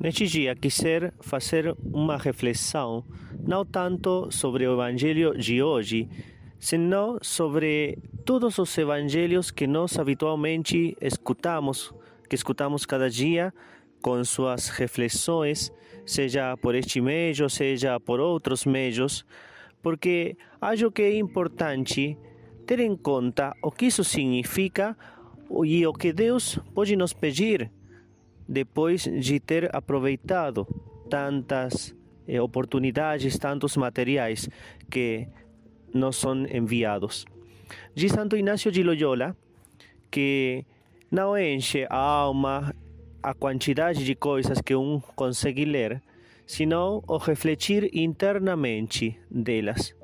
Neste dia, quiser fazer uma reflexão não tanto sobre o Evangelho de hoje, senão sobre todos os evangelhos que nós habitualmente escutamos, que escutamos cada dia com suas reflexões, seja por este meio, seja por outros meios, porque acho que é importante ter em conta o que isso significa e o que Deus pode nos pedir depois de ter aproveitado tantas eh, oportunidades, tantos materiais que nos são enviados. De Santo Inácio de Loyola, que não enche a alma a quantidade de coisas que um consegue ler, senão o refletir internamente delas.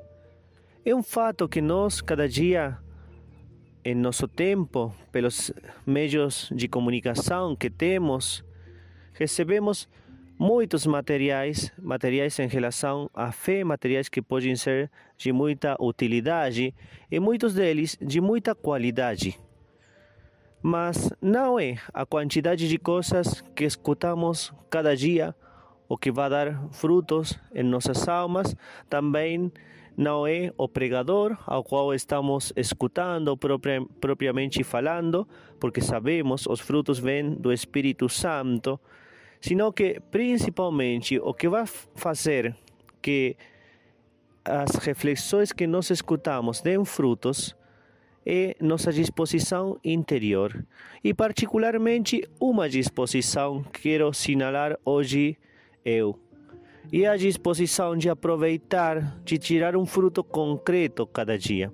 É um fato que nós, cada dia, em nosso tempo, pelos meios de comunicação que temos, recebemos muitos materiais, materiais em relação à fé, materiais que podem ser de muita utilidade e muitos deles de muita qualidade. Mas não é a quantidade de coisas que escutamos cada dia o que vai dar frutos em nossas almas, também não é o pregador ao qual estamos escutando propriamente falando, porque sabemos os frutos vêm do Espírito Santo, sino que principalmente o que vai fazer que as reflexões que nós escutamos deem frutos é nossa disposição interior. E particularmente uma disposição que quero sinalar hoje eu e a disposição de aproveitar, de tirar um fruto concreto cada dia.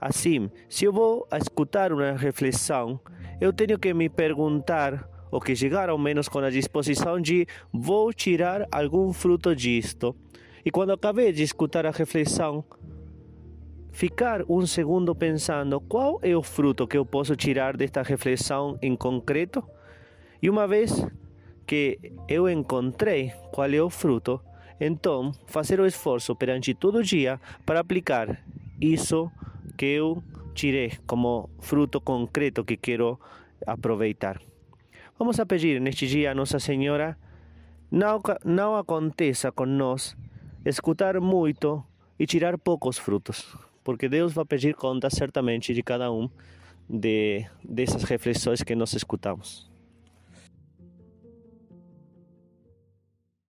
Assim, se eu vou escutar uma reflexão, eu tenho que me perguntar, ou que chegar ao menos com a disposição de vou tirar algum fruto disto. E quando acabei de escutar a reflexão, ficar um segundo pensando qual é o fruto que eu posso tirar desta reflexão em concreto. E uma vez que eu encontrei qual é o fruto, então fazer o esforço perante todo dia para aplicar isso que eu tirei como fruto concreto que quero aproveitar. Vamos a pedir neste dia a Nossa Senhora não, não aconteça com nós escutar muito e tirar poucos frutos, porque Deus vai pedir conta certamente de cada um de, dessas reflexões que nós escutamos.